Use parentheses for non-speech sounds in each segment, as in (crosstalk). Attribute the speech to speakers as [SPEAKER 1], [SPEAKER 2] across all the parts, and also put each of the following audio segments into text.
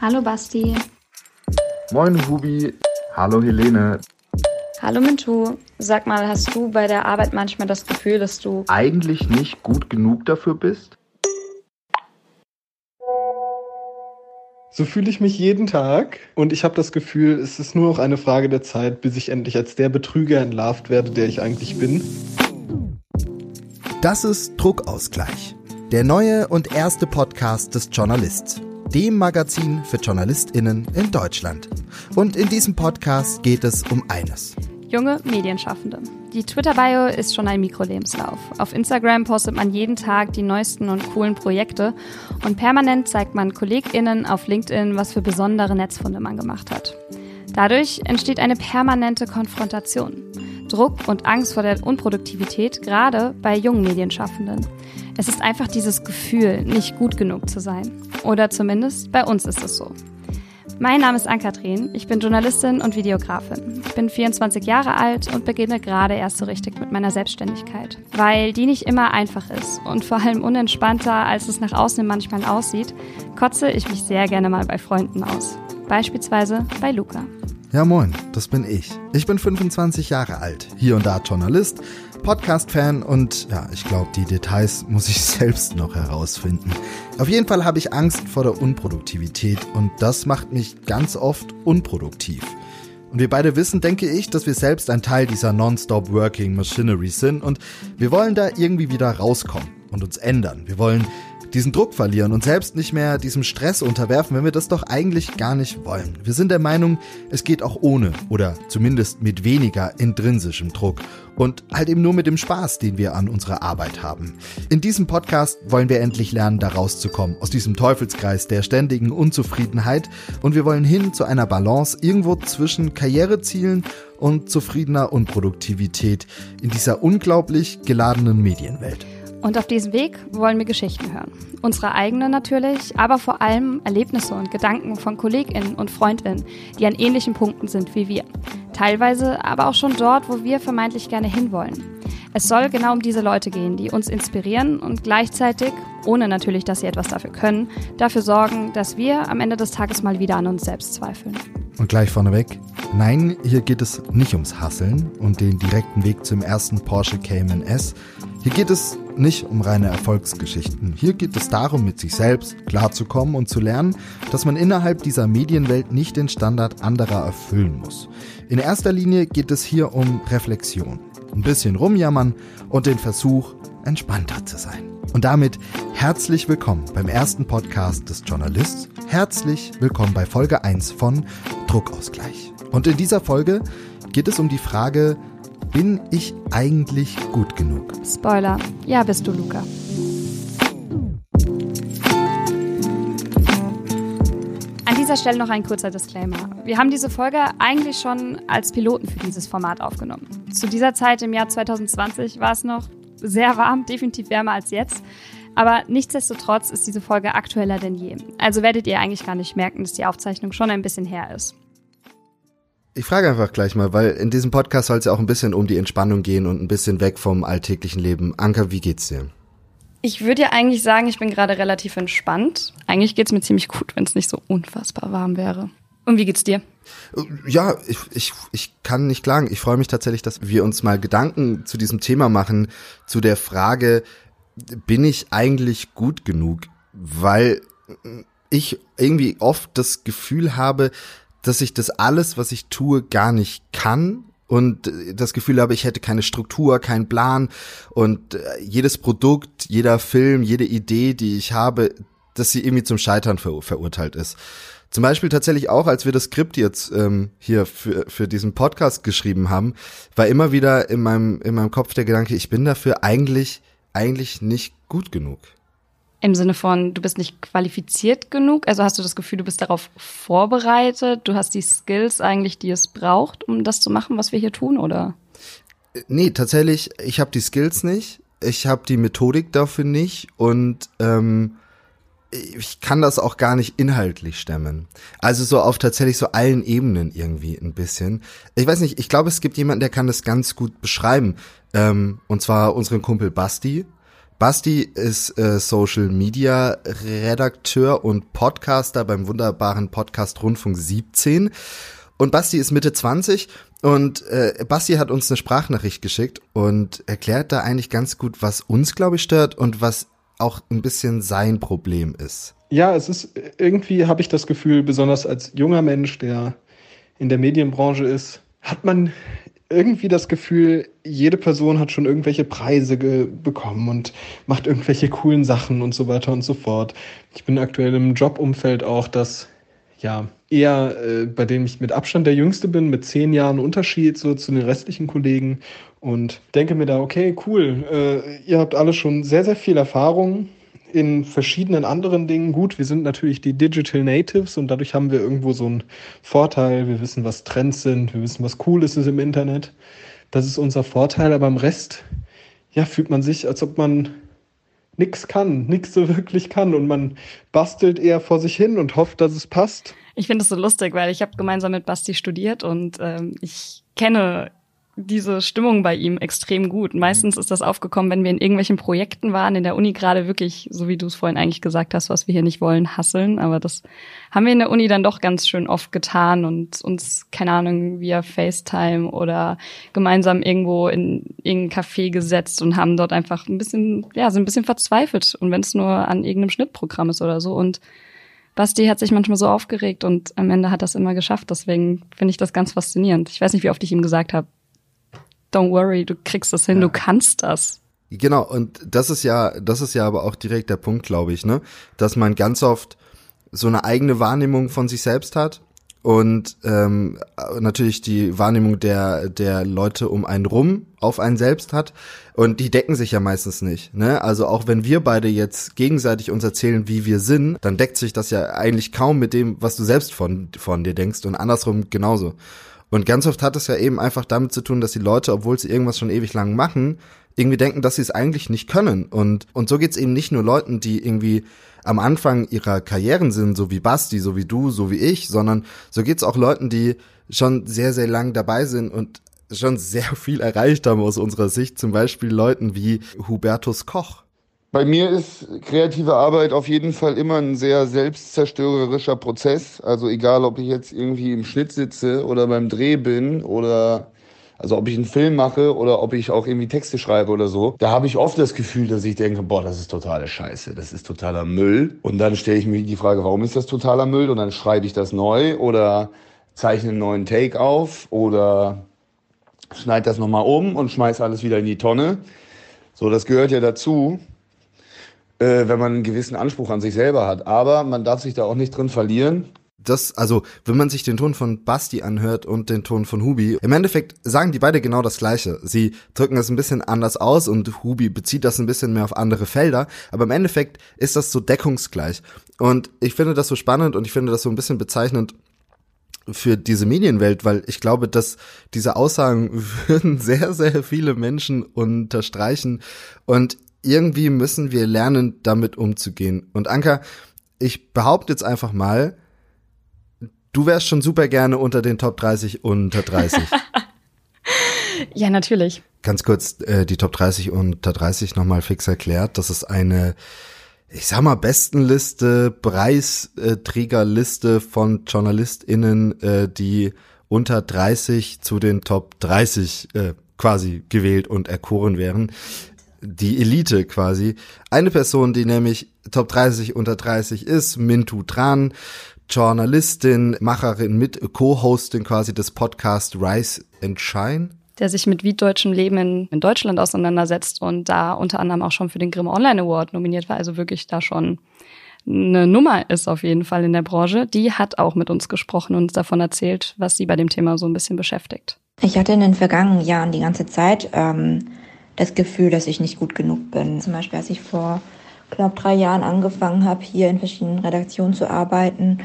[SPEAKER 1] Hallo Basti.
[SPEAKER 2] Moin Hubi. Hallo Helene.
[SPEAKER 1] Hallo Mintu. Sag mal, hast du bei der Arbeit manchmal das Gefühl, dass du
[SPEAKER 2] Eigentlich nicht gut genug dafür bist?
[SPEAKER 3] So fühle ich mich jeden Tag und ich habe das Gefühl, es ist nur noch eine Frage der Zeit, bis ich endlich als der Betrüger entlarvt werde, der ich eigentlich bin.
[SPEAKER 4] Das ist Druckausgleich, der neue und erste Podcast des Journalists, dem Magazin für JournalistInnen in Deutschland. Und in diesem Podcast geht es um eines.
[SPEAKER 5] Junge Medienschaffende. Die Twitter-Bio ist schon ein Mikrolebenslauf. Auf Instagram postet man jeden Tag die neuesten und coolen Projekte und permanent zeigt man KollegInnen auf LinkedIn, was für besondere Netzfunde man gemacht hat. Dadurch entsteht eine permanente Konfrontation. Druck und Angst vor der Unproduktivität, gerade bei jungen Medienschaffenden. Es ist einfach dieses Gefühl, nicht gut genug zu sein. Oder zumindest bei uns ist es so. Mein Name ist Ann-Kathrin, ich bin Journalistin und Videografin. Ich bin 24 Jahre alt und beginne gerade erst so richtig mit meiner Selbstständigkeit. Weil die nicht immer einfach ist und vor allem unentspannter, als es nach außen manchmal aussieht, kotze ich mich sehr gerne mal bei Freunden aus. Beispielsweise bei Luca.
[SPEAKER 4] Ja moin, das bin ich. Ich bin 25 Jahre alt, hier und da Journalist, Podcast-Fan und ja, ich glaube, die Details muss ich (laughs) selbst noch herausfinden. Auf jeden Fall habe ich Angst vor der Unproduktivität und das macht mich ganz oft unproduktiv. Und wir beide wissen, denke ich, dass wir selbst ein Teil dieser Non-Stop Working Machinery sind und wir wollen da irgendwie wieder rauskommen und uns ändern. Wir wollen diesen Druck verlieren und selbst nicht mehr diesem Stress unterwerfen, wenn wir das doch eigentlich gar nicht wollen. Wir sind der Meinung, es geht auch ohne oder zumindest mit weniger intrinsischem Druck und halt eben nur mit dem Spaß, den wir an unserer Arbeit haben. In diesem Podcast wollen wir endlich lernen, da rauszukommen, aus diesem Teufelskreis der ständigen Unzufriedenheit und wir wollen hin zu einer Balance irgendwo zwischen Karrierezielen und zufriedener Unproduktivität in dieser unglaublich geladenen Medienwelt.
[SPEAKER 5] Und auf diesem Weg wollen wir Geschichten hören. Unsere eigenen natürlich, aber vor allem Erlebnisse und Gedanken von KollegInnen und FreundInnen, die an ähnlichen Punkten sind wie wir. Teilweise aber auch schon dort, wo wir vermeintlich gerne hinwollen. Es soll genau um diese Leute gehen, die uns inspirieren und gleichzeitig, ohne natürlich, dass sie etwas dafür können, dafür sorgen, dass wir am Ende des Tages mal wieder an uns selbst zweifeln.
[SPEAKER 4] Und gleich vorneweg, nein, hier geht es nicht ums Hasseln und den direkten Weg zum ersten Porsche Cayman S. Hier geht es nicht um reine Erfolgsgeschichten. Hier geht es darum, mit sich selbst klarzukommen und zu lernen, dass man innerhalb dieser Medienwelt nicht den Standard anderer erfüllen muss. In erster Linie geht es hier um Reflexion, ein bisschen rumjammern und den Versuch, entspannter zu sein. Und damit herzlich willkommen beim ersten Podcast des Journalists. Herzlich willkommen bei Folge 1 von Druckausgleich. Und in dieser Folge geht es um die Frage, bin ich eigentlich gut genug?
[SPEAKER 5] Spoiler, ja bist du, Luca. An dieser Stelle noch ein kurzer Disclaimer. Wir haben diese Folge eigentlich schon als Piloten für dieses Format aufgenommen. Zu dieser Zeit im Jahr 2020 war es noch sehr warm, definitiv wärmer als jetzt. Aber nichtsdestotrotz ist diese Folge aktueller denn je. Also werdet ihr eigentlich gar nicht merken, dass die Aufzeichnung schon ein bisschen her ist.
[SPEAKER 4] Ich frage einfach gleich mal, weil in diesem Podcast soll es ja auch ein bisschen um die Entspannung gehen und ein bisschen weg vom alltäglichen Leben. Anka, wie geht's dir?
[SPEAKER 5] Ich würde ja eigentlich sagen, ich bin gerade relativ entspannt. Eigentlich geht's mir ziemlich gut, wenn es nicht so unfassbar warm wäre. Und wie geht's dir?
[SPEAKER 4] Ja, ich, ich, ich kann nicht klagen. Ich freue mich tatsächlich, dass wir uns mal Gedanken zu diesem Thema machen, zu der Frage, bin ich eigentlich gut genug? Weil ich irgendwie oft das Gefühl habe, dass ich das alles, was ich tue, gar nicht kann und das Gefühl habe, ich hätte keine Struktur, keinen Plan und äh, jedes Produkt, jeder Film, jede Idee, die ich habe, dass sie irgendwie zum Scheitern ver verurteilt ist. Zum Beispiel tatsächlich auch, als wir das Skript jetzt ähm, hier für, für diesen Podcast geschrieben haben, war immer wieder in meinem, in meinem Kopf der Gedanke, ich bin dafür eigentlich, eigentlich nicht gut genug.
[SPEAKER 5] Im Sinne von, du bist nicht qualifiziert genug? Also hast du das Gefühl, du bist darauf vorbereitet? Du hast die Skills eigentlich, die es braucht, um das zu machen, was wir hier tun, oder?
[SPEAKER 4] Nee, tatsächlich, ich habe die Skills nicht. Ich habe die Methodik dafür nicht und ähm, ich kann das auch gar nicht inhaltlich stemmen. Also so auf tatsächlich so allen Ebenen irgendwie ein bisschen. Ich weiß nicht, ich glaube, es gibt jemanden, der kann das ganz gut beschreiben. Ähm, und zwar unseren Kumpel Basti Basti ist äh, Social Media Redakteur und Podcaster beim wunderbaren Podcast Rundfunk 17. Und Basti ist Mitte 20 und äh, Basti hat uns eine Sprachnachricht geschickt und erklärt da eigentlich ganz gut, was uns, glaube ich, stört und was auch ein bisschen sein Problem ist.
[SPEAKER 3] Ja, es ist irgendwie, habe ich das Gefühl, besonders als junger Mensch, der in der Medienbranche ist, hat man irgendwie das Gefühl, jede Person hat schon irgendwelche Preise bekommen und macht irgendwelche coolen Sachen und so weiter und so fort. Ich bin aktuell im Jobumfeld auch, das ja eher äh, bei dem ich mit Abstand der Jüngste bin, mit zehn Jahren Unterschied so zu den restlichen Kollegen und denke mir da, okay, cool, äh, ihr habt alle schon sehr, sehr viel Erfahrung in verschiedenen anderen Dingen gut. Wir sind natürlich die Digital Natives und dadurch haben wir irgendwo so einen Vorteil. Wir wissen, was Trends sind, wir wissen, was cool ist im Internet. Das ist unser Vorteil, aber im Rest, ja, fühlt man sich, als ob man nichts kann, nichts so wirklich kann und man bastelt eher vor sich hin und hofft, dass es passt.
[SPEAKER 5] Ich finde es so lustig, weil ich habe gemeinsam mit Basti studiert und ähm, ich kenne diese Stimmung bei ihm extrem gut. Meistens ist das aufgekommen, wenn wir in irgendwelchen Projekten waren, in der Uni gerade wirklich, so wie du es vorhin eigentlich gesagt hast, was wir hier nicht wollen, hasseln. Aber das haben wir in der Uni dann doch ganz schön oft getan und uns, keine Ahnung, via FaceTime oder gemeinsam irgendwo in irgendein Café gesetzt und haben dort einfach ein bisschen, ja, sind ein bisschen verzweifelt. Und wenn es nur an irgendeinem Schnittprogramm ist oder so. Und Basti hat sich manchmal so aufgeregt und am Ende hat das immer geschafft. Deswegen finde ich das ganz faszinierend. Ich weiß nicht, wie oft ich ihm gesagt habe, don't worry, du kriegst das hin, ja. du kannst das.
[SPEAKER 4] Genau, und das ist ja, das ist ja aber auch direkt der Punkt, glaube ich, ne? Dass man ganz oft so eine eigene Wahrnehmung von sich selbst hat und ähm, natürlich die Wahrnehmung der der Leute um einen rum auf einen selbst hat und die decken sich ja meistens nicht. Ne? Also auch wenn wir beide jetzt gegenseitig uns erzählen, wie wir sind, dann deckt sich das ja eigentlich kaum mit dem, was du selbst von von dir denkst und andersrum genauso. Und ganz oft hat es ja eben einfach damit zu tun, dass die Leute, obwohl sie irgendwas schon ewig lang machen, irgendwie denken, dass sie es eigentlich nicht können. Und, und so geht's eben nicht nur Leuten, die irgendwie am Anfang ihrer Karrieren sind, so wie Basti, so wie du, so wie ich, sondern so geht's auch Leuten, die schon sehr, sehr lang dabei sind und schon (laughs) sehr viel erreicht haben aus unserer Sicht. Zum Beispiel Leuten wie Hubertus Koch.
[SPEAKER 2] Bei mir ist kreative Arbeit auf jeden Fall immer ein sehr selbstzerstörerischer Prozess. Also egal, ob ich jetzt irgendwie im Schnitt sitze oder beim Dreh bin oder also ob ich einen Film mache oder ob ich auch irgendwie Texte schreibe oder so, da habe ich oft das Gefühl, dass ich denke, boah, das ist totale Scheiße, das ist totaler Müll. Und dann stelle ich mir die Frage, warum ist das totaler Müll? Und dann schreibe ich das neu oder zeichne einen neuen Take auf oder schneide das nochmal um und schmeiß alles wieder in die Tonne. So, das gehört ja dazu äh, wenn man einen gewissen Anspruch an sich selber hat. Aber man darf sich da auch nicht drin verlieren.
[SPEAKER 4] Das, also, wenn man sich den Ton von Basti anhört und den Ton von Hubi, im Endeffekt sagen die beide genau das Gleiche. Sie drücken das ein bisschen anders aus und Hubi bezieht das ein bisschen mehr auf andere Felder, aber im Endeffekt ist das so deckungsgleich. Und ich finde das so spannend und ich finde das so ein bisschen bezeichnend für diese Medienwelt, weil ich glaube, dass diese Aussagen (laughs) würden sehr, sehr viele Menschen unterstreichen. Und irgendwie müssen wir lernen, damit umzugehen. Und Anka, ich behaupte jetzt einfach mal, du wärst schon super gerne unter den Top 30 unter 30. (laughs)
[SPEAKER 5] ja, natürlich.
[SPEAKER 4] Ganz kurz äh, die Top 30 unter 30 nochmal fix erklärt. Das ist eine, ich sag mal, Bestenliste, Preisträgerliste von JournalistInnen, äh, die unter 30 zu den Top 30 äh, quasi gewählt und erkoren wären die Elite quasi. Eine Person, die nämlich Top 30 unter 30 ist, Mintu Tran, Journalistin, Macherin mit Co-Hostin quasi des Podcasts Rise and Shine.
[SPEAKER 5] Der sich mit süddeutschem Leben in, in Deutschland auseinandersetzt und da unter anderem auch schon für den Grimm Online Award nominiert war, also wirklich da schon eine Nummer ist auf jeden Fall in der Branche, die hat auch mit uns gesprochen und uns davon erzählt, was sie bei dem Thema so ein bisschen beschäftigt.
[SPEAKER 6] Ich hatte in den vergangenen Jahren die ganze Zeit ähm, das Gefühl, dass ich nicht gut genug bin. Zum Beispiel, als ich vor knapp drei Jahren angefangen habe, hier in verschiedenen Redaktionen zu arbeiten.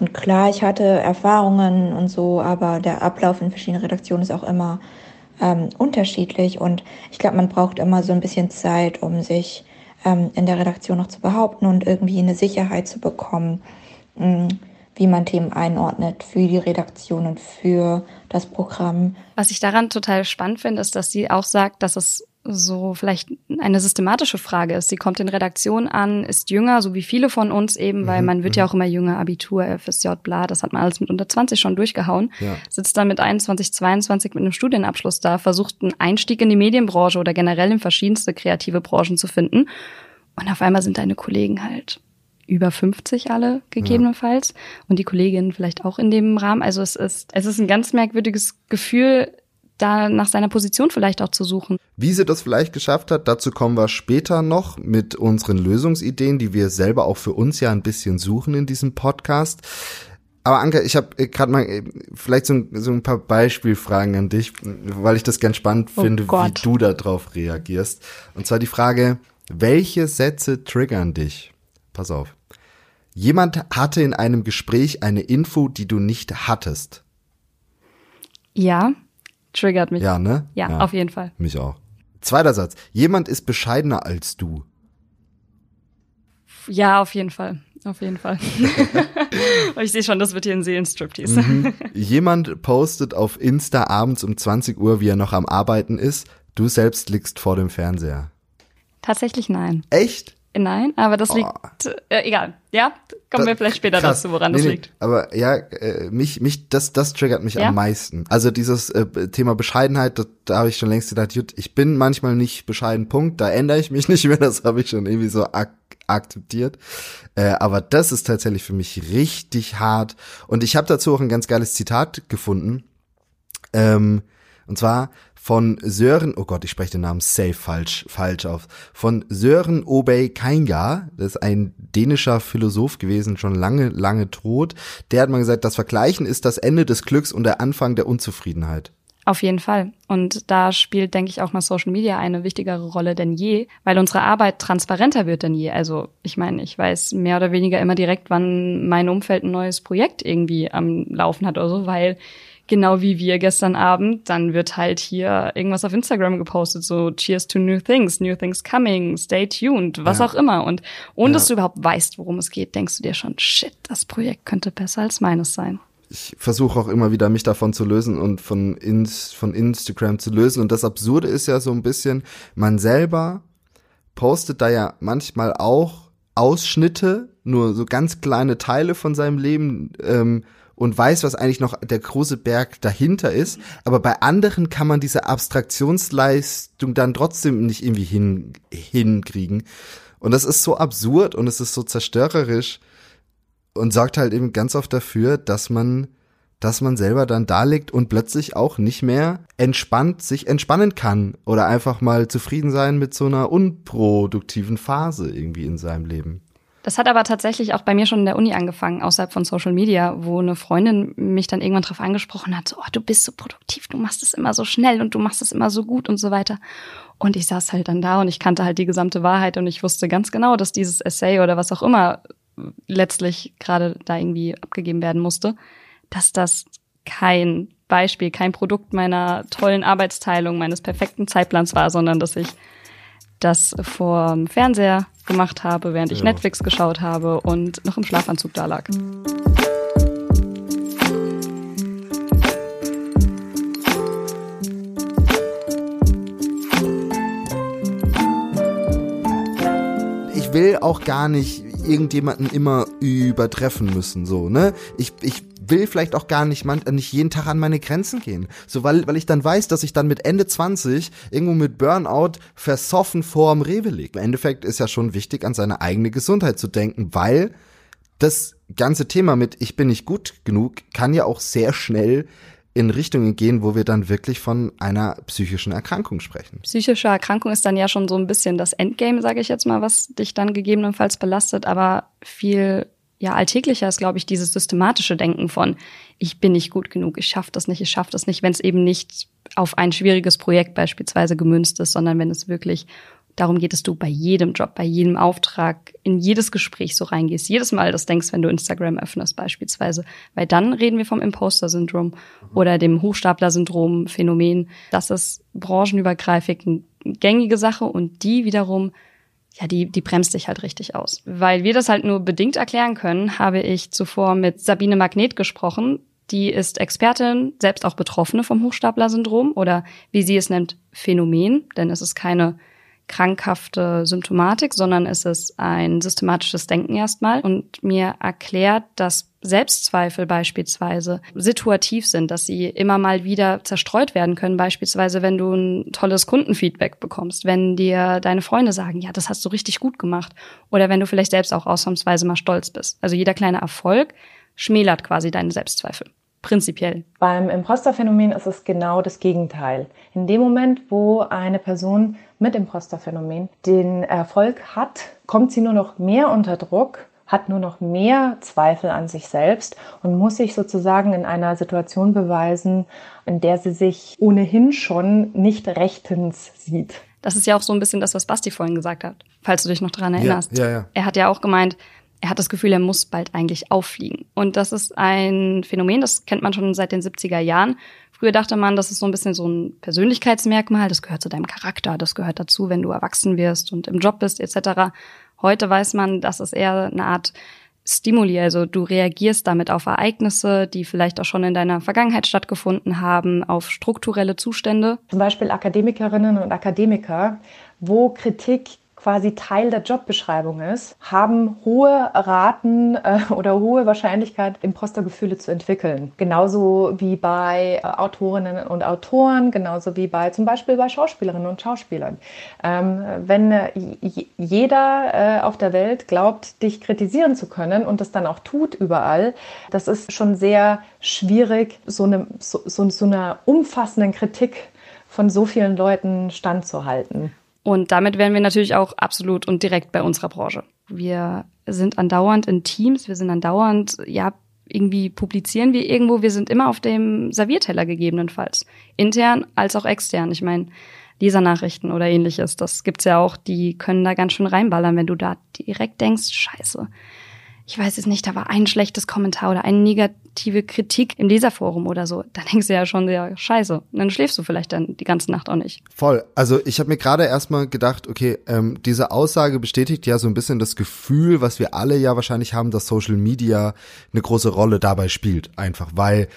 [SPEAKER 6] Und klar, ich hatte Erfahrungen und so, aber der Ablauf in verschiedenen Redaktionen ist auch immer ähm, unterschiedlich. Und ich glaube, man braucht immer so ein bisschen Zeit, um sich ähm, in der Redaktion noch zu behaupten und irgendwie eine Sicherheit zu bekommen, mh, mm, wie man Themen einordnet für die Redaktion und für das Programm.
[SPEAKER 5] Was ich daran total spannend finde, ist, dass sie auch sagt, dass es so vielleicht eine systematische Frage ist. Sie kommt in Redaktion an, ist jünger, so wie viele von uns eben, weil
[SPEAKER 4] Mhm,
[SPEAKER 5] man wird ja auch immer jünger, Abitur, FSJ, bla, das hat man alles mit unter 20 schon durchgehauen.
[SPEAKER 4] Ja.
[SPEAKER 5] Sitzt dann mit 21, 22 mit einem Studienabschluss da, versucht einen Einstieg in die Medienbranche oder generell in verschiedenste kreative Branchen zu finden. Und auf einmal sind deine Kollegen halt über 50 alle gegebenenfalls und die Kolleginnen vielleicht auch in dem Rahmen. Also es ist, es ist ein ganz merkwürdiges Gefühl, da nach seiner Position vielleicht auch zu suchen.
[SPEAKER 4] Wie sie das vielleicht geschafft hat, dazu kommen wir später noch mit unseren Lösungsideen, die wir selber auch für uns ja ein bisschen suchen in diesem Podcast. Aber Anke, ich habe gerade mal vielleicht so ein, so ein paar Beispielfragen an dich, weil ich das ganz spannend
[SPEAKER 5] Oh
[SPEAKER 4] finde, wie
[SPEAKER 5] Gott.
[SPEAKER 4] du darauf reagierst. Und zwar die Frage, welche Sätze triggern dich? Pass auf. Jemand hatte in einem Gespräch eine Info, die du nicht hattest.
[SPEAKER 5] Ja, triggert mich.
[SPEAKER 4] Ja, ne?
[SPEAKER 5] Ja, auf jeden Fall.
[SPEAKER 4] Mich auch. Zweiter Satz. Jemand ist bescheidener als du.
[SPEAKER 5] Ja, auf jeden Fall. Auf jeden Fall. (laughs) Ich sehe schon, das wird hier ein Seelenstriptease.
[SPEAKER 4] Mhm. Jemand postet auf Insta abends um 20 Uhr, wie er noch am Arbeiten ist. Du selbst liegst vor dem Fernseher.
[SPEAKER 5] Tatsächlich nein.
[SPEAKER 4] Echt?
[SPEAKER 5] Nein, aber das
[SPEAKER 4] Oh.
[SPEAKER 5] liegt, äh, egal. Ja, kommen wir
[SPEAKER 4] Das-
[SPEAKER 5] vielleicht später
[SPEAKER 4] krass.
[SPEAKER 5] dazu, woran
[SPEAKER 4] Nee,
[SPEAKER 5] das
[SPEAKER 4] nee,
[SPEAKER 5] liegt.
[SPEAKER 4] Aber ja, äh, mich, mich, das, das triggert mich
[SPEAKER 5] Ja?
[SPEAKER 4] am meisten. Also dieses äh, Thema Bescheidenheit, das, da habe ich schon längst gedacht, gut, ich bin manchmal nicht bescheiden, Punkt. Da ändere ich mich (laughs) nicht mehr, das habe ich schon irgendwie so ak akzeptiert. Äh, aber das ist tatsächlich für mich richtig hart. Und ich habe dazu auch ein ganz geiles Zitat gefunden. Ähm, und zwar von Sören, oh Gott, ich spreche den Namen safe falsch, falsch auf. Von Sören Obey Kainga, das ist ein dänischer Philosoph gewesen, schon lange, lange tot. Der hat mal gesagt, das Vergleichen ist das Ende des Glücks und der Anfang der Unzufriedenheit.
[SPEAKER 5] Auf jeden Fall. Und da spielt, denke ich, auch mal Social Media eine wichtigere Rolle denn je, weil unsere Arbeit transparenter wird denn je. Also ich meine, ich weiß mehr oder weniger immer direkt, wann mein Umfeld ein neues Projekt irgendwie am Laufen hat oder so, weil genau wie wir gestern Abend, dann wird halt hier irgendwas auf Instagram gepostet, so Cheers to New Things, New Things Coming, Stay tuned, was
[SPEAKER 4] Ja.
[SPEAKER 5] auch immer. Und ohne
[SPEAKER 4] Ja.
[SPEAKER 5] dass du überhaupt weißt, worum es geht, denkst du dir schon, shit, das Projekt könnte besser als meines sein.
[SPEAKER 4] ich versuche auch immer wieder mich davon zu lösen und von, ins, von Instagram zu lösen. Und das Absurde ist ja so ein bisschen, man selber postet da ja manchmal auch Ausschnitte, nur so ganz kleine Teile von seinem Leben ähm, und weiß, was eigentlich noch der große Berg dahinter ist. Aber bei anderen kann man diese Abstraktionsleistung dann trotzdem nicht irgendwie hin, hinkriegen. Und das ist so absurd und es ist so zerstörerisch und sorgt halt eben ganz oft dafür, dass man, dass man selber dann da liegt und plötzlich auch nicht mehr entspannt sich entspannen kann oder einfach mal zufrieden sein mit so einer unproduktiven Phase irgendwie in seinem Leben.
[SPEAKER 5] Das hat aber tatsächlich auch bei mir schon in der Uni angefangen, außerhalb von Social Media, wo eine Freundin mich dann irgendwann drauf angesprochen hat, so, oh, du bist so produktiv, du machst es immer so schnell und du machst es immer so gut und so weiter. Und ich saß halt dann da und ich kannte halt die gesamte Wahrheit und ich wusste ganz genau, dass dieses Essay oder was auch immer letztlich gerade da irgendwie abgegeben werden musste, dass das kein Beispiel, kein Produkt meiner tollen Arbeitsteilung, meines perfekten Zeitplans war, sondern dass ich das vor dem Fernseher gemacht habe, während ich
[SPEAKER 4] Ja.
[SPEAKER 5] Netflix geschaut habe und noch im Schlafanzug da lag.
[SPEAKER 4] Ich will auch gar nicht irgendjemanden immer übertreffen müssen, so, ne? Ich, ich will vielleicht auch gar nicht, man, nicht jeden Tag an meine Grenzen gehen. So, weil, weil ich dann weiß, dass ich dann mit Ende 20 irgendwo mit Burnout versoffen vorm Rewe liege. Im Endeffekt ist ja schon wichtig, an seine eigene Gesundheit zu denken, weil das ganze Thema mit ich bin nicht gut genug kann ja auch sehr schnell in Richtungen gehen, wo wir dann wirklich von einer psychischen Erkrankung sprechen.
[SPEAKER 5] Psychische Erkrankung ist dann ja schon so ein bisschen das Endgame, sage ich jetzt mal, was dich dann gegebenenfalls belastet, aber viel ja alltäglicher ist, glaube ich, dieses systematische Denken von ich bin nicht gut genug, ich schaffe das nicht, ich schaffe das nicht, wenn es eben nicht auf ein schwieriges Projekt beispielsweise gemünzt ist, sondern wenn es wirklich darum geht, dass du bei jedem Job, bei jedem Auftrag, in jedes Gespräch so reingehst, jedes Mal das denkst, wenn du Instagram öffnest beispielsweise, weil dann reden wir vom Imposter-Syndrom oder dem Hochstapler-Syndrom, Phänomen. Das ist branchenübergreifend eine gängige Sache und die wiederum ja, die, die bremst dich halt richtig aus. Weil wir das halt nur bedingt erklären können, habe ich zuvor mit Sabine Magnet gesprochen. Die ist Expertin, selbst auch Betroffene vom Hochstapler-Syndrom oder wie sie es nennt, Phänomen, denn es ist keine krankhafte Symptomatik, sondern es ist ein systematisches Denken erstmal und mir erklärt, dass Selbstzweifel beispielsweise situativ sind, dass sie immer mal wieder zerstreut werden können, beispielsweise wenn du ein tolles Kundenfeedback bekommst, wenn dir deine Freunde sagen, ja, das hast du richtig gut gemacht oder wenn du vielleicht selbst auch ausnahmsweise mal stolz bist. Also jeder kleine Erfolg schmälert quasi deine Selbstzweifel. Prinzipiell.
[SPEAKER 7] Beim Imposterphänomen ist es genau das Gegenteil. In dem Moment, wo eine Person mit Imposterphänomen den Erfolg hat, kommt sie nur noch mehr unter Druck, hat nur noch mehr Zweifel an sich selbst und muss sich sozusagen in einer Situation beweisen, in der sie sich ohnehin schon nicht rechtens sieht.
[SPEAKER 5] Das ist ja auch so ein bisschen das, was Basti vorhin gesagt hat, falls du dich noch daran erinnerst.
[SPEAKER 4] Ja, ja, ja.
[SPEAKER 5] Er hat ja auch gemeint, er hat das Gefühl, er muss bald eigentlich auffliegen. Und das ist ein Phänomen, das kennt man schon seit den 70er Jahren. Früher dachte man, das ist so ein bisschen so ein Persönlichkeitsmerkmal, das gehört zu deinem Charakter, das gehört dazu, wenn du erwachsen wirst und im Job bist etc. Heute weiß man, das ist eher eine Art Stimuli, also du reagierst damit auf Ereignisse, die vielleicht auch schon in deiner Vergangenheit stattgefunden haben, auf strukturelle Zustände.
[SPEAKER 7] Zum Beispiel Akademikerinnen und Akademiker, wo Kritik quasi Teil der Jobbeschreibung ist, haben hohe Raten äh, oder hohe Wahrscheinlichkeit, Impostergefühle zu entwickeln. Genauso wie bei äh, Autorinnen und Autoren, genauso wie bei zum Beispiel bei Schauspielerinnen und Schauspielern. Ähm, wenn äh, jeder äh, auf der Welt glaubt, dich kritisieren zu können und das dann auch tut überall, das ist schon sehr schwierig, so, eine, so, so, so einer umfassenden Kritik von so vielen Leuten standzuhalten.
[SPEAKER 5] Und damit wären wir natürlich auch absolut und direkt bei unserer Branche. Wir sind andauernd in Teams, wir sind andauernd, ja, irgendwie publizieren wir irgendwo, wir sind immer auf dem Servierteller gegebenenfalls. Intern als auch extern. Ich meine, Lesernachrichten oder ähnliches, das gibt's ja auch, die können da ganz schön reinballern, wenn du da direkt denkst, scheiße, ich weiß es nicht, da war ein schlechtes Kommentar oder eine negative Kritik im Leserforum oder so, dann denkst du ja schon, ja, scheiße. Und dann schläfst du vielleicht dann die ganze Nacht auch nicht.
[SPEAKER 4] Voll. Also ich habe mir gerade erstmal gedacht, okay, ähm, diese Aussage bestätigt ja so ein bisschen das Gefühl, was wir alle ja wahrscheinlich haben, dass Social Media eine große Rolle dabei spielt. Einfach, weil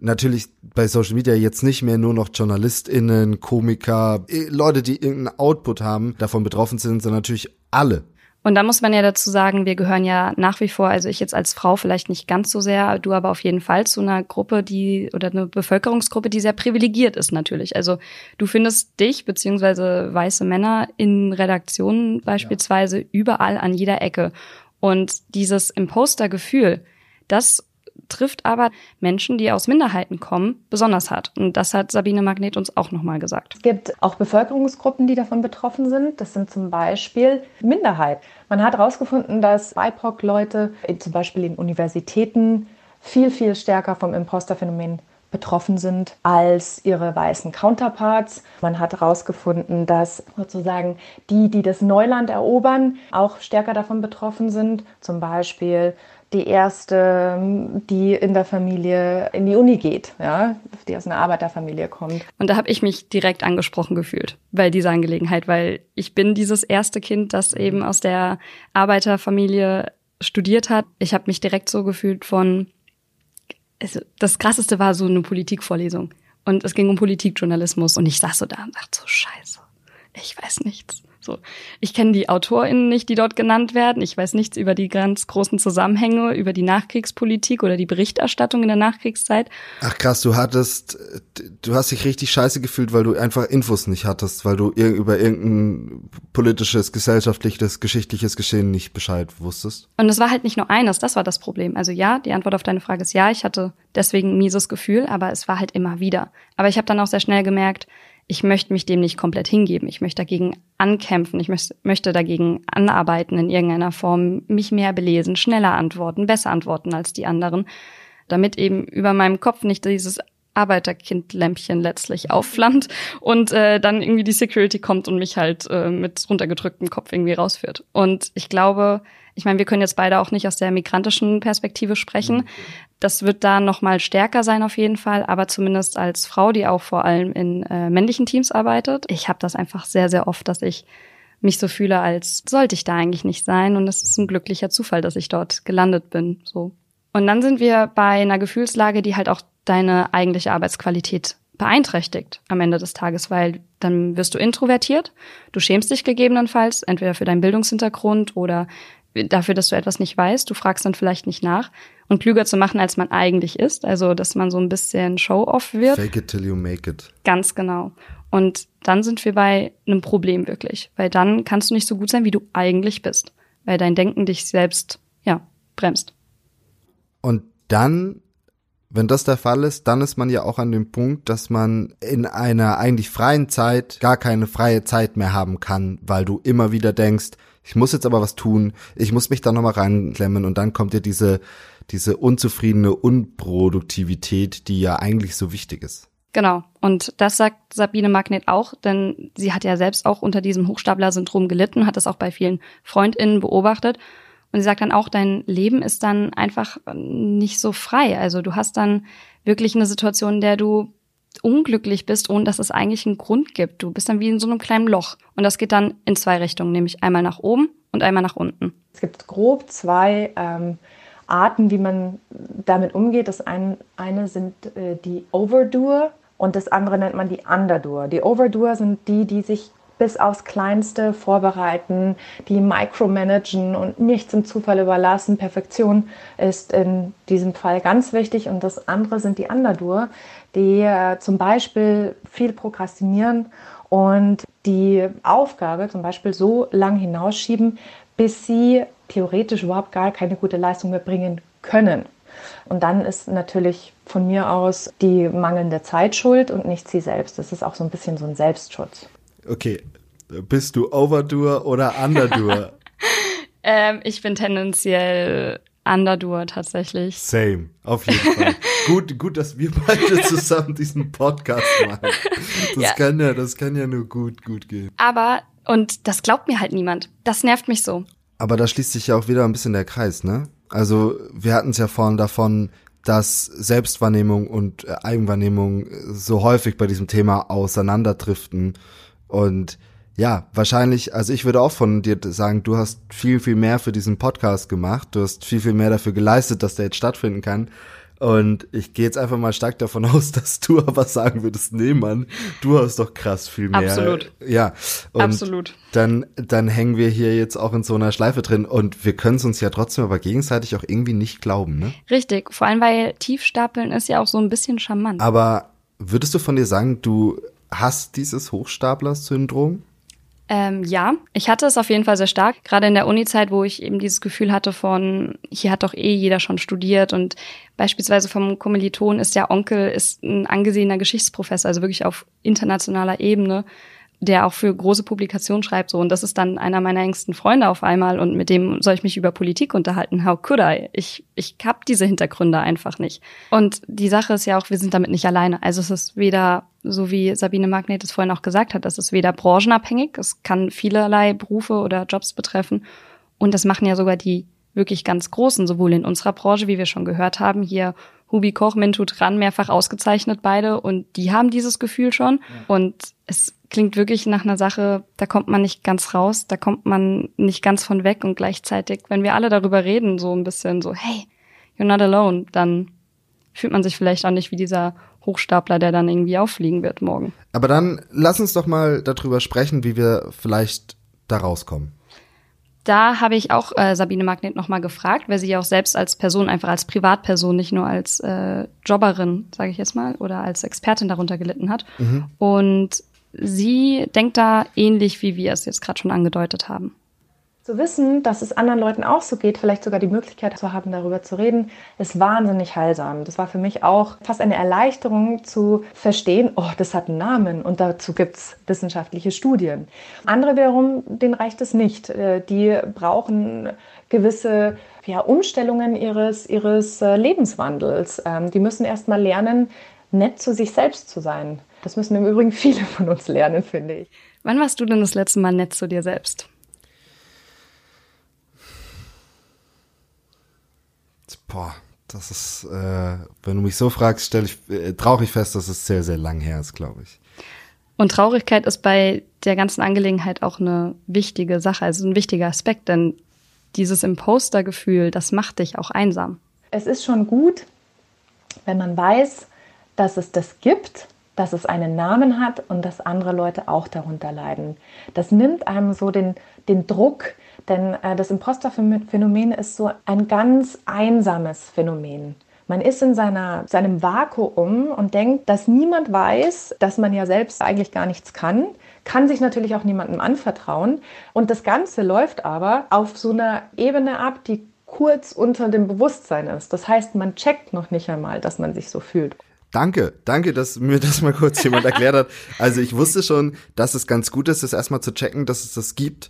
[SPEAKER 4] natürlich bei Social Media jetzt nicht mehr nur noch JournalistInnen, Komiker, äh, Leute, die irgendeinen Output haben, davon betroffen sind, sondern natürlich alle.
[SPEAKER 5] Und da muss man ja dazu sagen, wir gehören ja nach wie vor, also ich jetzt als Frau vielleicht nicht ganz so sehr, du aber auf jeden Fall zu einer Gruppe, die oder eine Bevölkerungsgruppe, die sehr privilegiert ist natürlich. Also du findest dich beziehungsweise weiße Männer in Redaktionen beispielsweise ja. überall an jeder Ecke. Und dieses Imposter-Gefühl, das trifft aber Menschen, die aus Minderheiten kommen, besonders hart. Und das hat Sabine Magnet uns auch nochmal gesagt.
[SPEAKER 7] Es gibt auch Bevölkerungsgruppen, die davon betroffen sind. Das sind zum Beispiel Minderheit. Man hat herausgefunden, dass BIPOC-Leute zum Beispiel in Universitäten viel, viel stärker vom Imposterphänomen betroffen sind als ihre weißen Counterparts. Man hat herausgefunden, dass sozusagen die, die das Neuland erobern, auch stärker davon betroffen sind. Zum Beispiel die erste, die in der Familie in die Uni geht, ja, die aus einer Arbeiterfamilie kommt.
[SPEAKER 5] Und da habe ich mich direkt angesprochen gefühlt bei dieser Angelegenheit, weil ich bin dieses erste Kind, das eben aus der Arbeiterfamilie studiert hat. Ich habe mich direkt so gefühlt von, also das krasseste war so eine Politikvorlesung und es ging um Politikjournalismus und ich saß so da und dachte so Scheiße, ich weiß nichts. So, ich kenne die AutorInnen nicht, die dort genannt werden. Ich weiß nichts über die ganz großen Zusammenhänge, über die Nachkriegspolitik oder die Berichterstattung in der Nachkriegszeit.
[SPEAKER 4] Ach krass, du hattest, du hast dich richtig scheiße gefühlt, weil du einfach Infos nicht hattest, weil du über irgendein politisches, gesellschaftliches, geschichtliches Geschehen nicht Bescheid wusstest.
[SPEAKER 5] Und es war halt nicht nur eines, das war das Problem. Also ja, die Antwort auf deine Frage ist ja, ich hatte deswegen ein mieses Gefühl, aber es war halt immer wieder. Aber ich habe dann auch sehr schnell gemerkt, ich möchte mich dem nicht komplett hingeben. Ich möchte dagegen ankämpfen. Ich möchte dagegen anarbeiten in irgendeiner Form, mich mehr belesen, schneller antworten, besser antworten als die anderen, damit eben über meinem Kopf nicht dieses Arbeiterkindlämpchen letztlich aufflammt und äh, dann irgendwie die Security kommt und mich halt äh, mit runtergedrücktem Kopf irgendwie rausführt. Und ich glaube, ich meine, wir können jetzt beide auch nicht aus der migrantischen Perspektive sprechen. Das wird da noch mal stärker sein auf jeden Fall, aber zumindest als Frau, die auch vor allem in äh, männlichen Teams arbeitet. Ich habe das einfach sehr, sehr oft, dass ich mich so fühle, als sollte ich da eigentlich nicht sein. Und es ist ein glücklicher Zufall, dass ich dort gelandet bin. So. Und dann sind wir bei einer Gefühlslage, die halt auch deine eigentliche Arbeitsqualität beeinträchtigt am Ende des Tages, weil dann wirst du introvertiert, du schämst dich gegebenenfalls, entweder für deinen Bildungshintergrund oder dafür, dass du etwas nicht weißt, du fragst dann vielleicht nicht nach und klüger zu machen, als man eigentlich ist, also dass man so ein bisschen Show-off wird.
[SPEAKER 4] Fake it till you make it.
[SPEAKER 5] Ganz genau. Und dann sind wir bei einem Problem wirklich, weil dann kannst du nicht so gut sein, wie du eigentlich bist, weil dein Denken dich selbst, ja, bremst.
[SPEAKER 4] Und dann, wenn das der Fall ist, dann ist man ja auch an dem Punkt, dass man in einer eigentlich freien Zeit gar keine freie Zeit mehr haben kann, weil du immer wieder denkst, ich muss jetzt aber was tun, ich muss mich da nochmal reinklemmen und dann kommt dir diese, diese unzufriedene Unproduktivität, die ja eigentlich so wichtig ist.
[SPEAKER 5] Genau. Und das sagt Sabine Magnet auch, denn sie hat ja selbst auch unter diesem Hochstapler-Syndrom gelitten, hat das auch bei vielen FreundInnen beobachtet. Und sie sagt dann auch, dein Leben ist dann einfach nicht so frei. Also du hast dann wirklich eine Situation, in der du unglücklich bist, ohne dass es eigentlich einen Grund gibt. Du bist dann wie in so einem kleinen Loch. Und das geht dann in zwei Richtungen, nämlich einmal nach oben und einmal nach unten.
[SPEAKER 7] Es gibt grob zwei ähm, Arten, wie man damit umgeht. Das eine, eine sind äh, die Overdoer und das andere nennt man die Underdoer. Die Overdoer sind die, die sich bis aufs Kleinste vorbereiten, die micromanagen und nichts im Zufall überlassen. Perfektion ist in diesem Fall ganz wichtig. Und das andere sind die Underdoer, die äh, zum Beispiel viel prokrastinieren und die Aufgabe zum Beispiel so lang hinausschieben, bis sie theoretisch überhaupt gar keine gute Leistung mehr bringen können. Und dann ist natürlich von mir aus die mangelnde Zeit schuld und nicht sie selbst. Das ist auch so ein bisschen so ein Selbstschutz.
[SPEAKER 4] Okay, bist du Overdoer oder Underdoer? (laughs)
[SPEAKER 5] ähm, ich bin tendenziell Underdoer tatsächlich.
[SPEAKER 4] Same, auf jeden Fall. (laughs) gut, gut, dass wir beide zusammen diesen Podcast machen. (laughs) Das ja. kann ja, das kann ja nur gut, gut gehen.
[SPEAKER 5] Aber und das glaubt mir halt niemand. Das nervt mich so.
[SPEAKER 4] Aber da schließt sich ja auch wieder ein bisschen der Kreis, ne? Also wir hatten es ja vorhin davon, dass Selbstwahrnehmung und äh, Eigenwahrnehmung so häufig bei diesem Thema auseinanderdriften und ja, wahrscheinlich, also ich würde auch von dir sagen, du hast viel, viel mehr für diesen Podcast gemacht. Du hast viel, viel mehr dafür geleistet, dass der jetzt stattfinden kann. Und ich gehe jetzt einfach mal stark davon (laughs) aus, dass du aber sagen würdest, nee, Mann, du hast doch krass viel mehr.
[SPEAKER 5] Absolut.
[SPEAKER 4] Ja. Und
[SPEAKER 5] Absolut.
[SPEAKER 4] Dann, dann hängen wir hier jetzt auch in so einer Schleife drin und wir können es uns ja trotzdem aber gegenseitig auch irgendwie nicht glauben, ne?
[SPEAKER 5] Richtig. Vor allem, weil Tiefstapeln ist ja auch so ein bisschen charmant.
[SPEAKER 4] Aber würdest du von dir sagen, du hast dieses Hochstapler-Syndrom?
[SPEAKER 5] Ähm, ja, ich hatte es auf jeden Fall sehr stark, gerade in der Uni-Zeit, wo ich eben dieses Gefühl hatte von, hier hat doch eh jeder schon studiert und beispielsweise vom Kommiliton ist der Onkel ist ein angesehener Geschichtsprofessor, also wirklich auf internationaler Ebene der auch für große Publikationen schreibt, so. Und das ist dann einer meiner engsten Freunde auf einmal und mit dem soll ich mich über Politik unterhalten. How could I? Ich, ich hab diese Hintergründe einfach nicht. Und die Sache ist ja auch, wir sind damit nicht alleine. Also es ist weder, so wie Sabine Magnet es vorhin auch gesagt hat, es ist weder branchenabhängig, es kann vielerlei Berufe oder Jobs betreffen. Und das machen ja sogar die wirklich ganz großen, sowohl in unserer Branche, wie wir schon gehört haben, hier Hubi Koch, Mintu Tran mehrfach ausgezeichnet beide und die haben dieses Gefühl schon. Ja. Und es klingt wirklich nach einer Sache, da kommt man nicht ganz raus, da kommt man nicht ganz von weg und gleichzeitig, wenn wir alle darüber reden, so ein bisschen so, hey, you're not alone, dann fühlt man sich vielleicht auch nicht wie dieser Hochstapler, der dann irgendwie auffliegen wird morgen.
[SPEAKER 4] Aber dann lass uns doch mal darüber sprechen, wie wir vielleicht da rauskommen.
[SPEAKER 5] Da habe ich auch äh, Sabine Magnet nochmal gefragt, weil sie ja auch selbst als Person, einfach als Privatperson, nicht nur als äh, Jobberin, sage ich jetzt mal, oder als Expertin darunter gelitten hat. Mhm. Und sie denkt da ähnlich, wie wir es jetzt gerade schon angedeutet haben.
[SPEAKER 7] Zu wissen, dass es anderen Leuten auch so geht, vielleicht sogar die Möglichkeit zu haben, darüber zu reden, ist wahnsinnig heilsam. Das war für mich auch fast eine Erleichterung zu verstehen, oh, das hat einen Namen und dazu gibt es wissenschaftliche Studien. Andere wiederum, denen reicht es nicht. Äh, die brauchen gewisse ja, Umstellungen ihres, ihres äh, Lebenswandels. Ähm, die müssen erst mal lernen, nett zu sich selbst zu sein. Das müssen im Übrigen viele von uns lernen, finde ich.
[SPEAKER 5] Wann warst du denn das letzte Mal nett zu dir selbst?
[SPEAKER 4] Boah, das ist, äh, wenn du mich so fragst, stelle ich äh, traurig fest, dass es sehr, sehr lang her ist, glaube ich.
[SPEAKER 5] Und Traurigkeit ist bei der ganzen Angelegenheit auch eine wichtige Sache, also ein wichtiger Aspekt, denn dieses Imposter-Gefühl, das macht dich auch einsam.
[SPEAKER 7] es ist schon gut, wenn man weiß, dass es das gibt, dass es einen Namen hat und dass andere Leute auch darunter leiden. Das nimmt einem so den, den Druck, denn äh, das Imposterphänomen ist so ein ganz einsames Phänomen. Man ist in seiner, seinem Vakuum und denkt, dass niemand weiß, dass man ja selbst eigentlich gar nichts kann, kann sich natürlich auch niemandem anvertrauen. Und das Ganze läuft aber auf so einer Ebene ab, die kurz unter dem Bewusstsein ist. Das heißt, man checkt noch nicht einmal, dass man sich so fühlt.
[SPEAKER 4] Danke, danke, dass mir das mal kurz jemand erklärt hat. (laughs) Also ich wusste schon, dass es ganz gut ist, das erstmal zu checken, dass es das gibt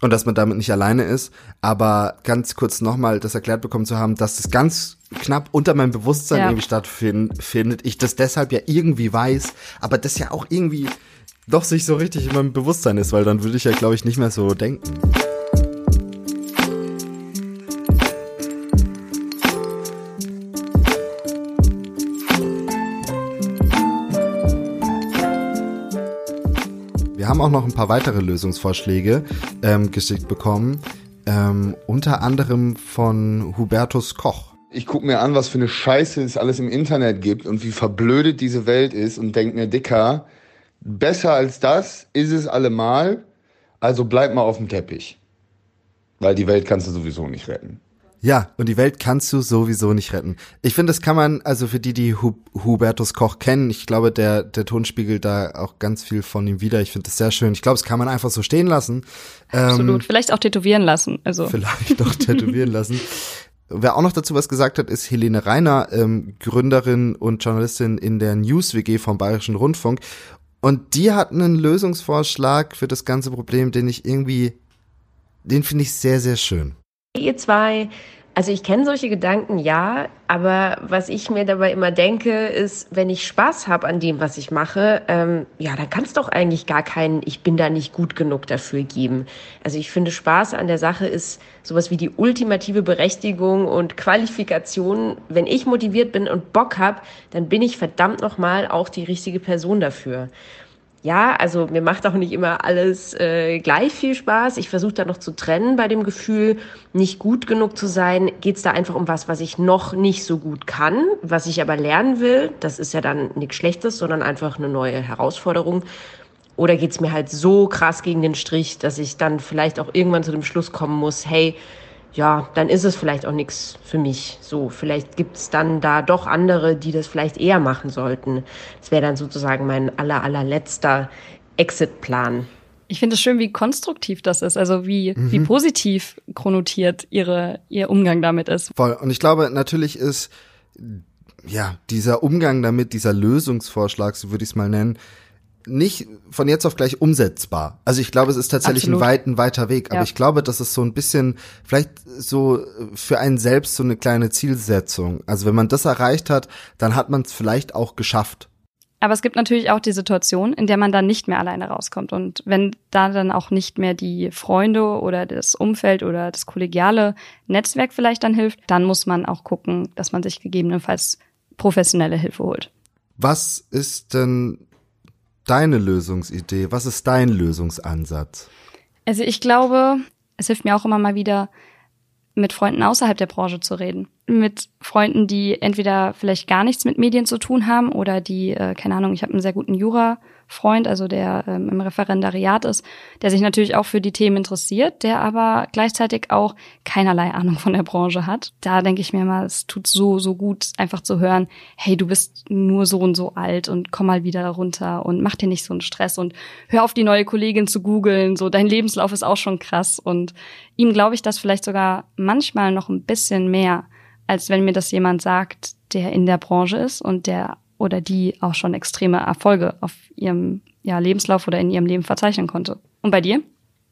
[SPEAKER 4] und dass man damit nicht alleine ist. Aber ganz kurz nochmal das erklärt bekommen zu haben, dass es ganz knapp unter meinem Bewusstsein ja. irgendwie stattfindet. Ich das deshalb ja irgendwie weiß, aber das ja auch irgendwie doch sich so richtig in meinem Bewusstsein ist, weil dann würde ich ja, glaube ich, nicht mehr so denken. Haben auch noch ein paar weitere Lösungsvorschläge ähm, geschickt bekommen, ähm, unter anderem von Hubertus Koch.
[SPEAKER 2] Ich gucke mir an, was für eine Scheiße es alles im Internet gibt und wie verblödet diese Welt ist und denke mir, Dicker, besser als das ist es allemal, also bleib mal auf dem Teppich. Weil die Welt kannst du sowieso nicht retten.
[SPEAKER 4] Ja, und die Welt kannst du sowieso nicht retten. Ich finde, das kann man, also für die, die Hub Hubertus Koch kennen, ich glaube, der, der Ton spiegelt da auch ganz viel von ihm wieder. Ich finde das sehr schön. Ich glaube, es kann man einfach so stehen lassen.
[SPEAKER 5] Absolut. Ähm, vielleicht auch tätowieren lassen. Also.
[SPEAKER 4] Vielleicht auch tätowieren lassen. (laughs) Wer auch noch dazu was gesagt hat, ist Helene Reiner, ähm, Gründerin und Journalistin in der News-WG vom Bayerischen Rundfunk. Und die hat einen Lösungsvorschlag für das ganze Problem, den ich irgendwie, den finde ich sehr, sehr schön.
[SPEAKER 8] Ihr zwei also ich kenne solche Gedanken, ja, aber was ich mir dabei immer denke, ist, wenn ich Spaß habe an dem, was ich mache, ähm, ja, dann kann es doch eigentlich gar keinen, ich bin da nicht gut genug dafür geben. Also ich finde, Spaß an der Sache ist sowas wie die ultimative Berechtigung und Qualifikation. Wenn ich motiviert bin und Bock habe, dann bin ich verdammt nochmal auch die richtige Person dafür ja, also mir macht auch nicht immer alles äh, gleich viel Spaß. Ich versuche da noch zu trennen bei dem Gefühl, nicht gut genug zu sein. Geht es da einfach um was, was ich noch nicht so gut kann, was ich aber lernen will. Das ist ja dann nichts Schlechtes, sondern einfach eine neue Herausforderung. Oder geht es mir halt so krass gegen den Strich, dass ich dann vielleicht auch irgendwann zu dem Schluss kommen muss, hey, ja, dann ist es vielleicht auch nichts für mich. So, vielleicht gibt es dann da doch andere, die das vielleicht eher machen sollten. Das wäre dann sozusagen mein aller, allerletzter Exit-Plan.
[SPEAKER 5] Ich finde es schön, wie konstruktiv das ist, also wie, mhm. wie positiv chronotiert ihre, ihr Umgang damit ist.
[SPEAKER 4] Voll. Und ich glaube, natürlich ist, ja, dieser Umgang damit, dieser Lösungsvorschlag, so würde ich es mal nennen, nicht von jetzt auf gleich umsetzbar. Also ich glaube, es ist tatsächlich Absolut. ein weit, ein weiter Weg. Aber ja. ich glaube, das ist so ein bisschen, vielleicht so für einen selbst so eine kleine Zielsetzung. Also wenn man das erreicht hat, dann hat man es vielleicht auch geschafft.
[SPEAKER 5] Aber es gibt natürlich auch die Situation, in der man dann nicht mehr alleine rauskommt. Und wenn da dann auch nicht mehr die Freunde oder das Umfeld oder das kollegiale Netzwerk vielleicht dann hilft, dann muss man auch gucken, dass man sich gegebenenfalls professionelle Hilfe holt.
[SPEAKER 4] Was ist denn deine Lösungsidee? Was ist dein Lösungsansatz?
[SPEAKER 5] Also ich glaube, es hilft mir auch immer mal wieder, mit Freunden außerhalb der Branche zu reden. Mit Freunden, die entweder vielleicht gar nichts mit Medien zu tun haben oder die, äh, keine Ahnung, ich habe einen sehr guten Jura Freund, also der ähm, im Referendariat ist, der sich natürlich auch für die Themen interessiert, der aber gleichzeitig auch keinerlei Ahnung von der Branche hat. Da denke ich mir mal, es tut so, so gut, einfach zu hören, hey, du bist nur so und so alt und komm mal wieder runter und mach dir nicht so einen Stress und hör auf die neue Kollegin zu googeln, so dein Lebenslauf ist auch schon krass und ihm glaube ich das vielleicht sogar manchmal noch ein bisschen mehr, als wenn mir das jemand sagt, der in der Branche ist und der oder die auch schon extreme Erfolge auf ihrem ja, Lebenslauf oder in ihrem Leben verzeichnen konnte. Und bei dir?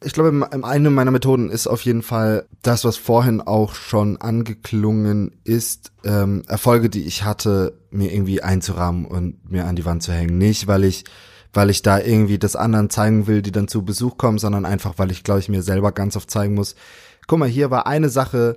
[SPEAKER 4] Ich glaube, eine meiner Methoden ist auf jeden Fall das, was vorhin auch schon angeklungen ist, ähm, Erfolge, die ich hatte, mir irgendwie einzurahmen und mir an die Wand zu hängen. Nicht, weil ich, weil ich da irgendwie das anderen zeigen will, die dann zu Besuch kommen, sondern einfach, weil ich, glaube ich, mir selber ganz oft zeigen muss, guck mal, hier war eine Sache,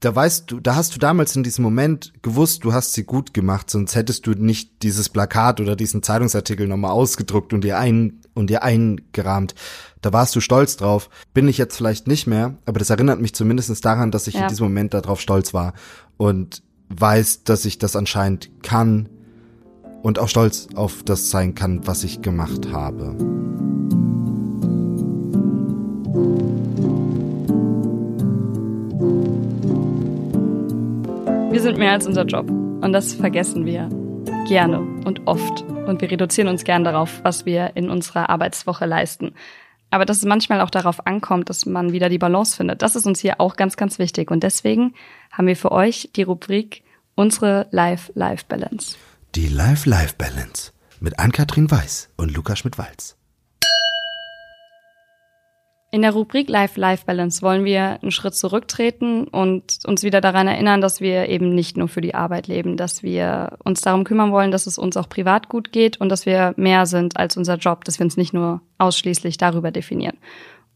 [SPEAKER 4] da weißt du, da hast du damals in diesem Moment gewusst, du hast sie gut gemacht, sonst hättest du nicht dieses Plakat oder diesen Zeitungsartikel nochmal ausgedruckt und dir ein und dir eingerahmt. Da warst du stolz drauf. Bin ich jetzt vielleicht nicht mehr, aber das erinnert mich zumindest daran, dass ich ja. in diesem Moment darauf stolz war und weiß, dass ich das anscheinend kann und auch stolz auf das sein kann, was ich gemacht habe.
[SPEAKER 5] Sind mehr als unser Job. Und das vergessen wir gerne und oft. Und wir reduzieren uns gern darauf, was wir in unserer Arbeitswoche leisten. Aber dass es manchmal auch darauf ankommt, dass man wieder die Balance findet, das ist uns hier auch ganz, ganz wichtig. Und deswegen haben wir für euch die Rubrik unsere Life-Life-Balance.
[SPEAKER 4] Die Life-Life-Balance mit Ann-Kathrin Weiß und Lukas Schmidt-Walz.
[SPEAKER 5] In der Rubrik Life-Life-Balance wollen wir einen Schritt zurücktreten und uns wieder daran erinnern, dass wir eben nicht nur für die Arbeit leben, dass wir uns darum kümmern wollen, dass es uns auch privat gut geht und dass wir mehr sind als unser Job, dass wir uns nicht nur ausschließlich darüber definieren.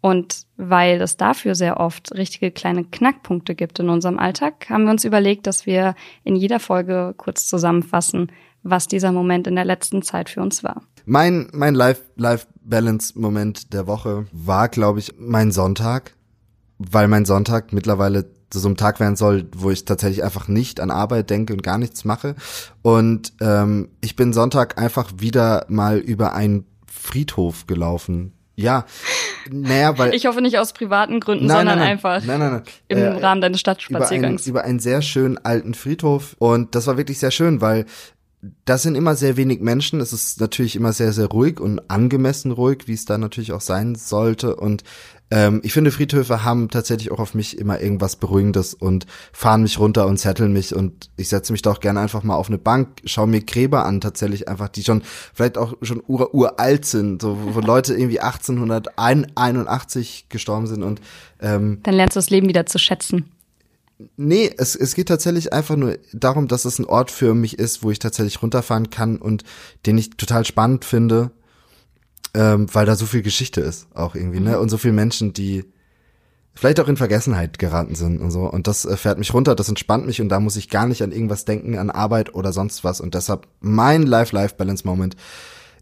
[SPEAKER 5] Und weil es dafür sehr oft richtige kleine Knackpunkte gibt in unserem Alltag, haben wir uns überlegt, dass wir in jeder Folge kurz zusammenfassen, was dieser Moment in der letzten Zeit für uns war.
[SPEAKER 4] Mein, mein Life-Balance-Moment der Woche war, glaube ich, mein Sonntag, weil mein Sonntag mittlerweile so ein Tag werden soll, wo ich tatsächlich einfach nicht an Arbeit denke und gar nichts mache. Und ähm, ich bin Sonntag einfach wieder mal über einen Friedhof gelaufen. Ja, naja, weil.
[SPEAKER 5] Ich hoffe nicht aus privaten Gründen, nein, sondern
[SPEAKER 4] nein, nein,
[SPEAKER 5] einfach
[SPEAKER 4] nein, nein, nein.
[SPEAKER 5] im äh, Rahmen deines Stadtspaziergangs.
[SPEAKER 4] Über, ein, über einen sehr schönen alten Friedhof. Und das war wirklich sehr schön, weil das sind immer sehr wenig Menschen. Es ist natürlich immer sehr, sehr ruhig und angemessen ruhig, wie es da natürlich auch sein sollte. Und ähm, ich finde, Friedhöfe haben tatsächlich auch auf mich immer irgendwas Beruhigendes und fahren mich runter und zetteln mich. Und ich setze mich doch gerne einfach mal auf eine Bank, schaue mir Gräber an, tatsächlich einfach, die schon vielleicht auch schon ur uralt sind, so wo Leute irgendwie 1881 gestorben sind und ähm,
[SPEAKER 5] dann lernst du das Leben wieder zu schätzen.
[SPEAKER 4] Nee, es, es geht tatsächlich einfach nur darum, dass es ein Ort für mich ist, wo ich tatsächlich runterfahren kann und den ich total spannend finde, ähm, weil da so viel Geschichte ist, auch irgendwie, ne? Mhm. Und so viele Menschen, die vielleicht auch in Vergessenheit geraten sind und so. Und das äh, fährt mich runter, das entspannt mich und da muss ich gar nicht an irgendwas denken, an Arbeit oder sonst was. Und deshalb mein Life-Life-Balance-Moment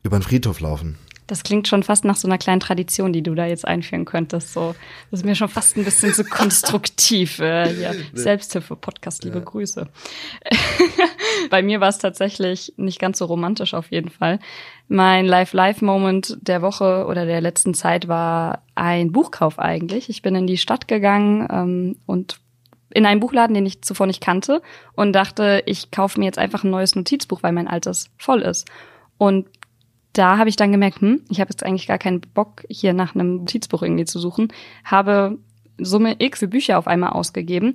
[SPEAKER 4] über den Friedhof laufen.
[SPEAKER 5] Das klingt schon fast nach so einer kleinen Tradition, die du da jetzt einführen könntest. So, das ist mir schon fast ein bisschen so konstruktiv. Äh, ja. (laughs) Selbsthilfe-Podcast, liebe ja. Grüße. (laughs) Bei mir war es tatsächlich nicht ganz so romantisch auf jeden Fall. Mein Live-Live-Moment der Woche oder der letzten Zeit war ein Buchkauf eigentlich. Ich bin in die Stadt gegangen ähm, und in einen Buchladen, den ich zuvor nicht kannte und dachte, ich kaufe mir jetzt einfach ein neues Notizbuch, weil mein altes voll ist. Und da habe ich dann gemerkt, hm, ich habe jetzt eigentlich gar keinen Bock, hier nach einem Notizbuch irgendwie zu suchen, habe Summe X für Bücher auf einmal ausgegeben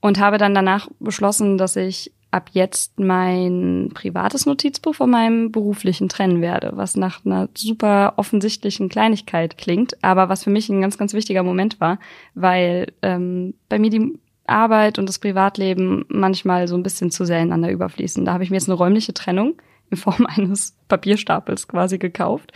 [SPEAKER 5] und habe dann danach beschlossen, dass ich ab jetzt mein privates Notizbuch von meinem beruflichen trennen werde, was nach einer super offensichtlichen Kleinigkeit klingt, aber was für mich ein ganz, ganz wichtiger Moment war, weil ähm, bei mir die Arbeit und das Privatleben manchmal so ein bisschen zu sehr ineinander überfließen. Da habe ich mir jetzt eine räumliche Trennung in Form (laughs) eines Papierstapels quasi gekauft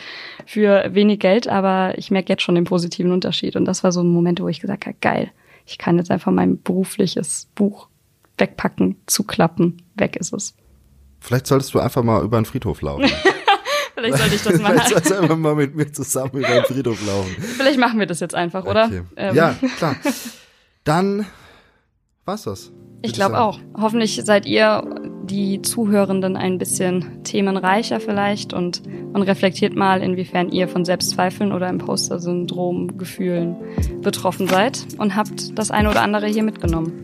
[SPEAKER 5] für wenig Geld, aber ich merke jetzt schon den positiven Unterschied. Und das war so ein Moment, wo ich gesagt habe, geil, ich kann jetzt einfach mein berufliches Buch wegpacken, zuklappen, weg ist es.
[SPEAKER 4] Vielleicht solltest du einfach mal über den Friedhof laufen. (laughs) (laughs)
[SPEAKER 5] Vielleicht sollte ich das mal.
[SPEAKER 4] Vielleicht solltest du einfach mal mit mir zusammen über den Friedhof laufen.
[SPEAKER 5] Vielleicht machen wir das jetzt einfach, oder?
[SPEAKER 4] Okay. Ähm. Ja, klar. Dann war's das.
[SPEAKER 5] Ich glaube auch. Hoffentlich seid ihr die Zuhörenden ein bisschen themenreicher vielleicht und, und reflektiert mal, inwiefern ihr von Selbstzweifeln oder Imposter-Syndrom Gefühlen betroffen seid und habt das eine oder andere hier mitgenommen.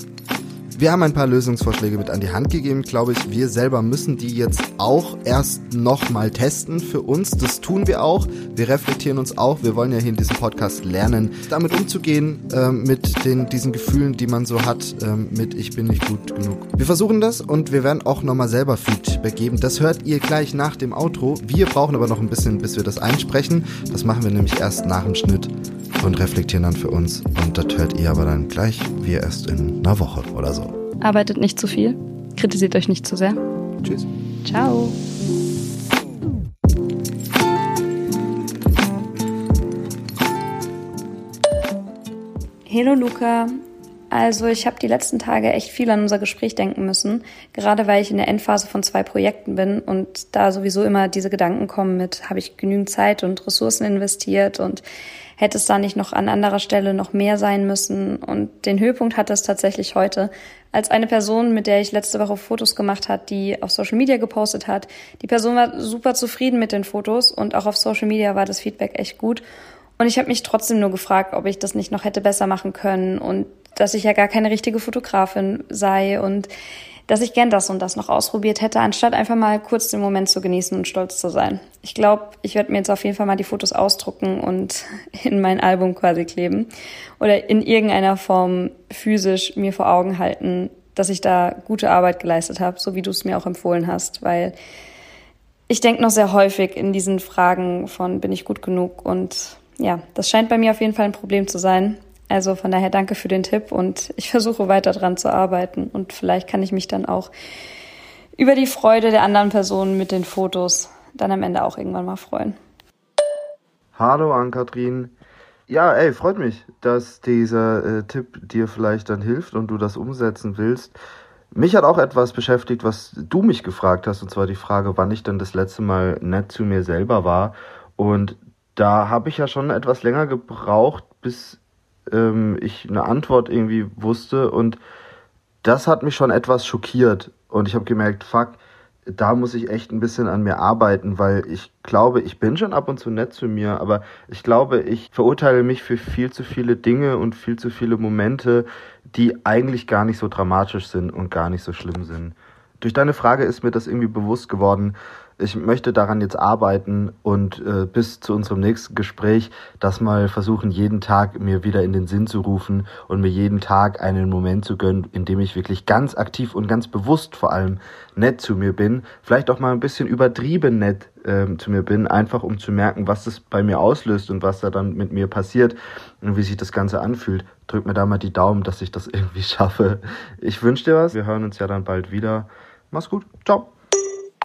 [SPEAKER 4] Wir haben ein paar Lösungsvorschläge mit an die Hand gegeben, glaube ich. Wir selber müssen die jetzt auch erst nochmal testen für uns. Das tun wir auch. Wir reflektieren uns auch. Wir wollen ja hier in diesem Podcast lernen, damit umzugehen, äh, mit den, diesen Gefühlen, die man so hat, äh, mit ich bin nicht gut genug. Wir versuchen das und wir werden auch nochmal selber Feedback geben. Das hört ihr gleich nach dem Outro. Wir brauchen aber noch ein bisschen, bis wir das einsprechen. Das machen wir nämlich erst nach dem Schnitt und reflektieren dann für uns. Und das hört ihr aber dann gleich, wie erst in einer Woche oder so.
[SPEAKER 5] Arbeitet nicht zu viel, kritisiert euch nicht zu sehr.
[SPEAKER 4] Tschüss.
[SPEAKER 5] Ciao. Hallo Luca, Also ich habe die letzten Tage echt viel an unser Gespräch denken müssen, gerade weil ich in der Endphase von zwei Projekten bin und da sowieso immer diese Gedanken kommen mit, habe ich genügend Zeit und Ressourcen investiert und hätte es da nicht noch an anderer Stelle noch mehr sein müssen. Und den Höhepunkt hat es tatsächlich heute, als eine Person, mit der ich letzte Woche Fotos gemacht hat, die auf Social Media gepostet hat. Die Person war super zufrieden mit den Fotos und auch auf Social Media war das Feedback echt gut. Und ich habe mich trotzdem nur gefragt, ob ich das nicht noch hätte besser machen können und dass ich ja gar keine richtige Fotografin sei und dass ich gern das und das noch ausprobiert hätte, anstatt einfach mal kurz den Moment zu genießen und stolz zu sein. Ich glaube, ich werde mir jetzt auf jeden Fall mal die Fotos ausdrucken und (laughs) in mein Album quasi kleben oder in irgendeiner Form physisch mir vor Augen halten, dass ich da gute Arbeit geleistet habe, so wie du es mir auch empfohlen hast, weil ich denke noch sehr häufig in diesen Fragen von bin ich gut genug und ja, das scheint bei mir auf jeden Fall ein Problem zu sein. Also von daher danke für den Tipp und ich versuche weiter dran zu arbeiten und vielleicht kann ich mich dann auch über die Freude der anderen Personen mit den Fotos dann am Ende auch irgendwann mal freuen.
[SPEAKER 4] Hallo Ann-Kathrin. Ja, ey, freut mich, dass dieser äh, Tipp dir vielleicht dann hilft und du das umsetzen willst. Mich hat auch etwas beschäftigt, was du mich gefragt hast, und zwar die Frage, wann ich denn das letzte Mal nett zu mir selber war. Und da habe ich ja schon etwas länger gebraucht, bis ähm, ich eine Antwort irgendwie wusste und das hat mich schon etwas schockiert und ich habe gemerkt, fuck, da muss ich echt ein bisschen an mir arbeiten, weil ich glaube, ich bin schon ab und zu nett zu mir, aber ich glaube, ich verurteile mich für viel zu viele Dinge und viel zu viele Momente, die eigentlich gar nicht so dramatisch sind und gar nicht so schlimm sind. Durch deine Frage ist mir das irgendwie bewusst geworden, ich möchte daran jetzt arbeiten und äh, bis zu unserem nächsten Gespräch das mal versuchen, jeden Tag mir wieder in den Sinn zu rufen und mir jeden Tag einen Moment zu gönnen, in dem ich wirklich ganz aktiv und ganz bewusst vor allem nett zu mir bin. Vielleicht auch mal ein bisschen übertrieben nett ähm, zu mir bin, einfach um zu merken, was das bei mir auslöst und was da dann mit mir passiert und wie sich das Ganze anfühlt. Drück mir da mal die Daumen, dass ich das (laughs) irgendwie schaffe. Ich wünsche dir was. Wir hören uns ja dann bald wieder. Mach's gut. Ciao.